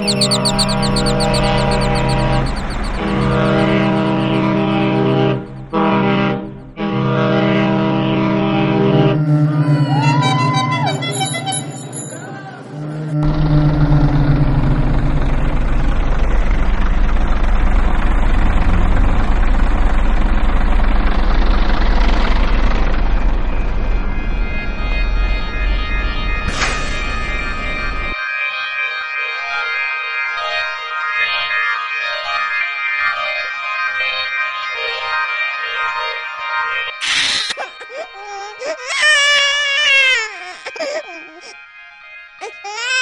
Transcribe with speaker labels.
Speaker 1: Música Ha ha ha!